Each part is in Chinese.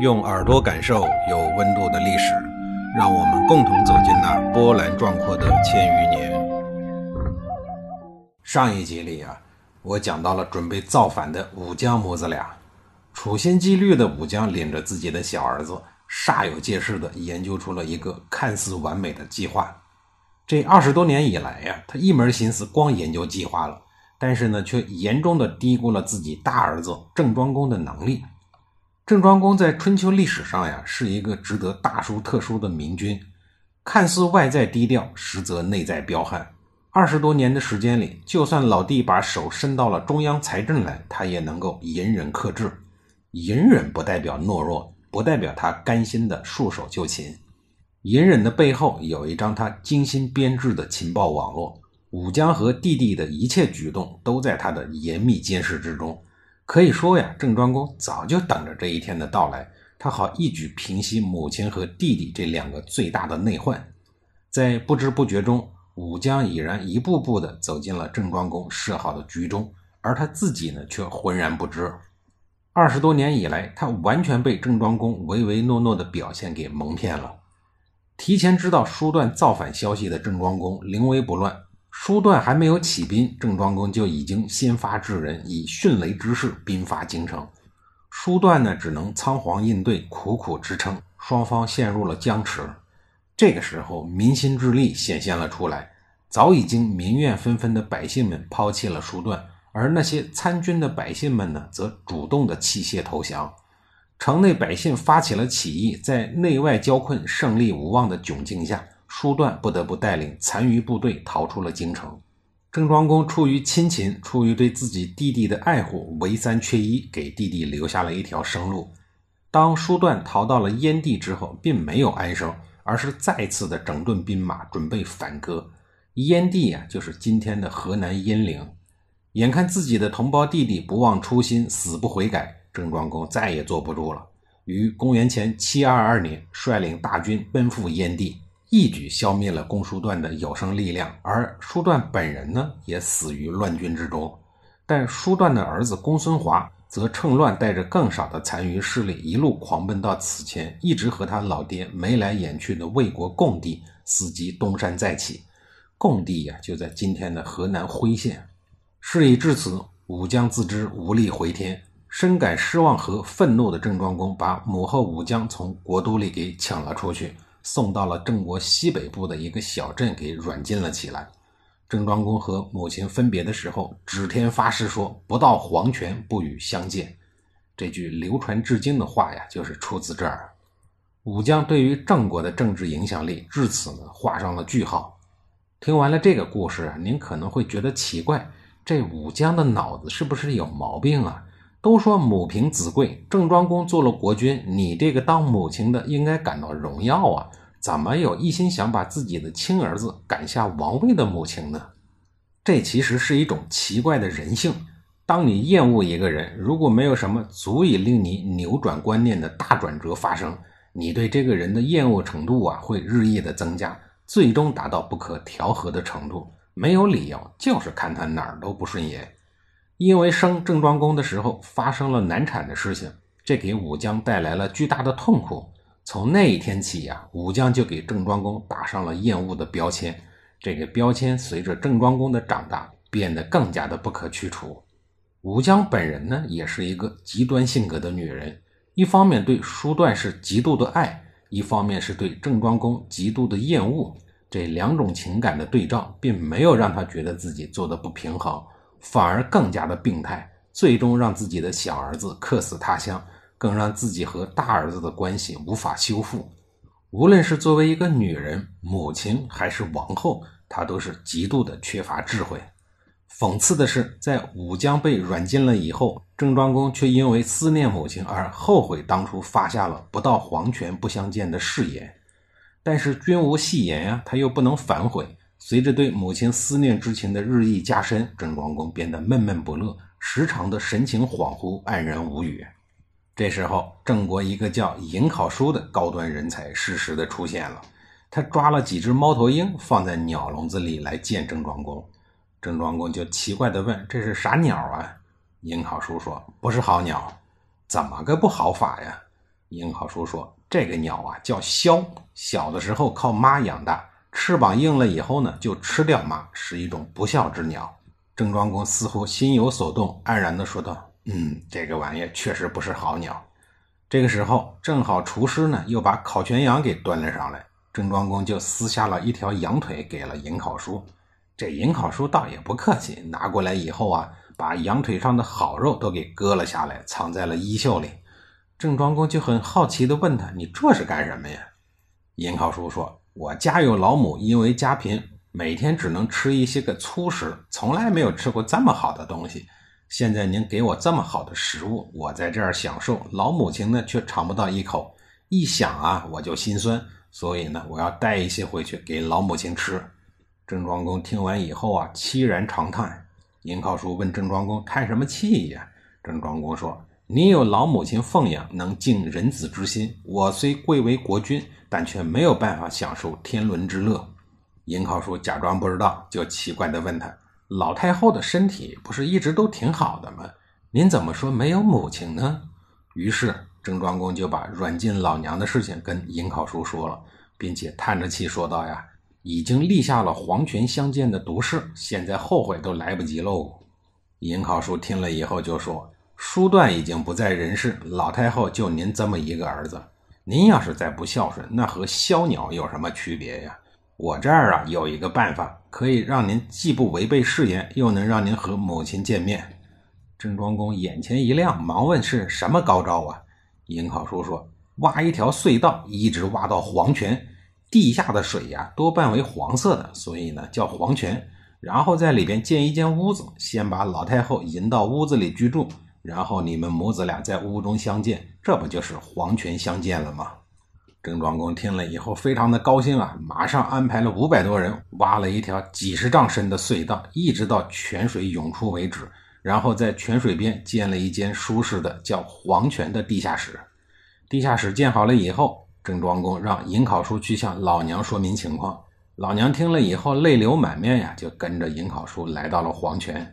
用耳朵感受有温度的历史，让我们共同走进那波澜壮阔的千余年。上一集里啊，我讲到了准备造反的武江母子俩。处心积虑的武江领着自己的小儿子，煞有介事的研究出了一个看似完美的计划。这二十多年以来呀，他一门心思光研究计划了，但是呢，却严重的低估了自己大儿子郑庄公的能力。郑庄公在春秋历史上呀，是一个值得大书特书的明君，看似外在低调，实则内在彪悍。二十多年的时间里，就算老弟把手伸到了中央财政来，他也能够隐忍克制。隐忍不代表懦弱，不代表他甘心的束手就擒。隐忍的背后有一张他精心编制的情报网络，武姜和弟弟的一切举动都在他的严密监视之中。可以说呀，郑庄公早就等着这一天的到来，他好一举平息母亲和弟弟这两个最大的内患。在不知不觉中，武姜已然一步步地走进了郑庄公设好的局中，而他自己呢，却浑然不知。二十多年以来，他完全被郑庄公唯唯诺诺的表现给蒙骗了。提前知道叔段造反消息的郑庄公临危不乱。叔段还没有起兵，郑庄公就已经先发制人，以迅雷之势兵发京城。叔段呢，只能仓皇应对，苦苦支撑，双方陷入了僵持。这个时候，民心之力显现了出来，早已经民怨纷纷的百姓们抛弃了叔段，而那些参军的百姓们呢，则主动的弃械投降。城内百姓发起了起义，在内外交困、胜利无望的窘境下。叔段不得不带领残余部队逃出了京城。郑庄公出于亲情，出于对自己弟弟的爱护，唯三缺一，给弟弟留下了一条生路。当叔段逃到了燕地之后，并没有安生，而是再次的整顿兵马，准备反戈。燕地呀，就是今天的河南鄢陵。眼看自己的同胞弟弟不忘初心，死不悔改，郑庄公再也坐不住了，于公元前七二二年率领大军奔赴燕地。一举消灭了公叔段的有生力量，而叔段本人呢，也死于乱军之中。但叔段的儿子公孙华则趁乱带着更少的残余势力，一路狂奔到此前，一直和他老爹眉来眼去的魏国共地伺机东山再起。共地呀，就在今天的河南辉县。事已至此，武将自知无力回天，深感失望和愤怒的郑庄公，把母后武姜从国都里给抢了出去。送到了郑国西北部的一个小镇，给软禁了起来。郑庄公和母亲分别的时候，指天发誓说：“不到黄泉，不与相见。”这句流传至今的话呀，就是出自这儿。武姜对于郑国的政治影响力至此呢，画上了句号。听完了这个故事，您可能会觉得奇怪：这武姜的脑子是不是有毛病啊？都说母凭子贵，郑庄公做了国君，你这个当母亲的应该感到荣耀啊！怎么有一心想把自己的亲儿子赶下王位的母亲呢？这其实是一种奇怪的人性。当你厌恶一个人，如果没有什么足以令你扭转观念的大转折发生，你对这个人的厌恶程度啊会日益的增加，最终达到不可调和的程度。没有理由，就是看他哪儿都不顺眼。因为生郑庄公的时候发生了难产的事情，这给武姜带来了巨大的痛苦。从那一天起呀，武姜就给郑庄公打上了厌恶的标签。这个标签随着郑庄公的长大，变得更加的不可去除。武姜本人呢，也是一个极端性格的女人，一方面对叔段是极度的爱，一方面是对郑庄公极度的厌恶。这两种情感的对照，并没有让她觉得自己做的不平衡。反而更加的病态，最终让自己的小儿子客死他乡，更让自己和大儿子的关系无法修复。无论是作为一个女人、母亲，还是王后，她都是极度的缺乏智慧。讽刺的是，在武姜被软禁了以后，郑庄公却因为思念母亲而后悔当初发下了“不到黄泉不相见”的誓言。但是君无戏言呀，他又不能反悔。随着对母亲思念之情的日益加深，郑庄公变得闷闷不乐，时常的神情恍惚，黯然无语。这时候，郑国一个叫颍考叔的高端人才适时的出现了。他抓了几只猫头鹰，放在鸟笼子里来见郑庄公。郑庄公就奇怪的问：“这是啥鸟啊？”颍考叔说：“不是好鸟。”怎么个不好法呀？颍考叔说：“这个鸟啊叫枭，小的时候靠妈养大，翅膀硬了以后呢，就吃掉妈，是一种不孝之鸟。”郑庄公似乎心有所动，黯然地说道：“嗯，这个玩意儿确实不是好鸟。”这个时候，正好厨师呢又把烤全羊给端了上来，郑庄公就撕下了一条羊腿给了颍考叔。这颍考叔倒也不客气，拿过来以后啊，把羊腿上的好肉都给割了下来，藏在了衣袖里。郑庄公就很好奇地问他：“你这是干什么呀？”颍考叔说：“我家有老母，因为家贫，每天只能吃一些个粗食，从来没有吃过这么好的东西。现在您给我这么好的食物，我在这儿享受，老母亲呢却尝不到一口。一想啊，我就心酸，所以呢，我要带一些回去给老母亲吃。”郑庄公听完以后啊，凄然长叹。颍考叔问郑庄公：“叹什么气呀？”郑庄公说：“你有老母亲奉养，能尽人子之心。我虽贵为国君，但却没有办法享受天伦之乐。”颍考叔假装不知道，就奇怪地问他：“老太后的身体不是一直都挺好的吗？您怎么说没有母亲呢？”于是郑庄公就把软禁老娘的事情跟颍考叔说了，并且叹着气说道：“呀。”已经立下了皇权相见的毒誓，现在后悔都来不及喽。颍考叔听了以后就说：“叔段已经不在人世，老太后就您这么一个儿子，您要是再不孝顺，那和枭鸟有什么区别呀？我这儿啊有一个办法，可以让您既不违背誓言，又能让您和母亲见面。”郑庄公眼前一亮，忙问：“是什么高招啊？”颍考叔说：“挖一条隧道，一直挖到黄泉。”地下的水呀，多半为黄色的，所以呢叫黄泉。然后在里边建一间屋子，先把老太后引到屋子里居住，然后你们母子俩在屋中相见，这不就是黄泉相见了吗？郑庄公听了以后非常的高兴啊，马上安排了五百多人挖了一条几十丈深的隧道，一直到泉水涌出为止，然后在泉水边建了一间舒适的叫黄泉的地下室。地下室建好了以后。郑庄公让颍考叔去向老娘说明情况，老娘听了以后泪流满面呀，就跟着颍考叔来到了黄泉。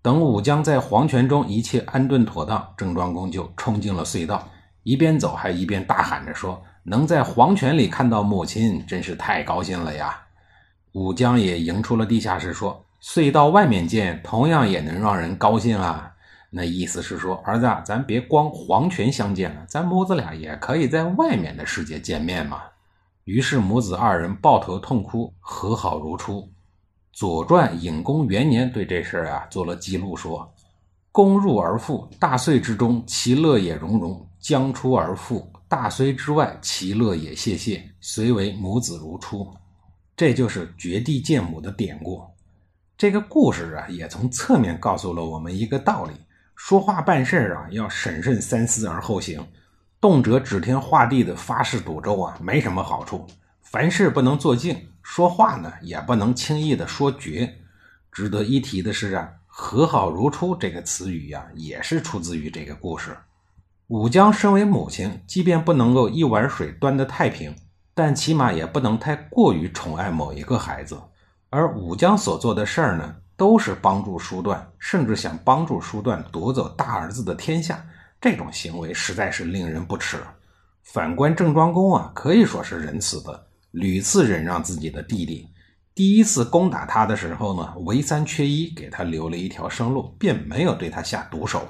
等武将在黄泉中一切安顿妥当，郑庄公就冲进了隧道，一边走还一边大喊着说：“能在黄泉里看到母亲，真是太高兴了呀！”武将也迎出了地下室，说：“隧道外面见，同样也能让人高兴啊。”那意思是说，儿子，咱别光黄泉相见了，咱母子俩也可以在外面的世界见面嘛。于是母子二人抱头痛哭，和好如初。《左传》隐公元年对这事儿啊做了记录，说：“公入而复，大岁之中，其乐也融融；将出而复，大岁之外，其乐也谢谢。虽为母子如初。”这就是绝地见母的典故。这个故事啊，也从侧面告诉了我们一个道理。说话办事啊，要审慎三思而后行，动辄指天画地的发誓赌咒啊，没什么好处。凡事不能做尽，说话呢也不能轻易的说绝。值得一提的是啊，“和好如初”这个词语呀，也是出自于这个故事。武姜身为母亲，即便不能够一碗水端得太平，但起码也不能太过于宠爱某一个孩子。而武姜所做的事儿呢？都是帮助叔段，甚至想帮助叔段夺走大儿子的天下，这种行为实在是令人不齿。反观郑庄公啊，可以说是仁慈的，屡次忍让自己的弟弟。第一次攻打他的时候呢，唯三缺一，给他留了一条生路，便没有对他下毒手。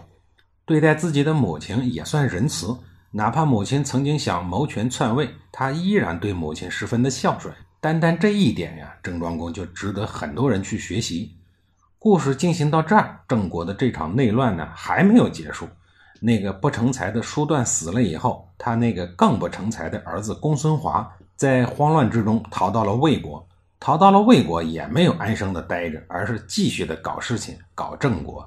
对待自己的母亲也算仁慈，哪怕母亲曾经想谋权篡位，他依然对母亲十分的孝顺。单单这一点呀，郑庄公就值得很多人去学习。故事进行到这儿，郑国的这场内乱呢还没有结束。那个不成才的叔段死了以后，他那个更不成才的儿子公孙华在慌乱之中逃到了魏国。逃到了魏国也没有安生的待着，而是继续的搞事情，搞郑国。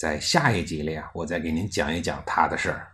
在下一集里啊，我再给您讲一讲他的事儿。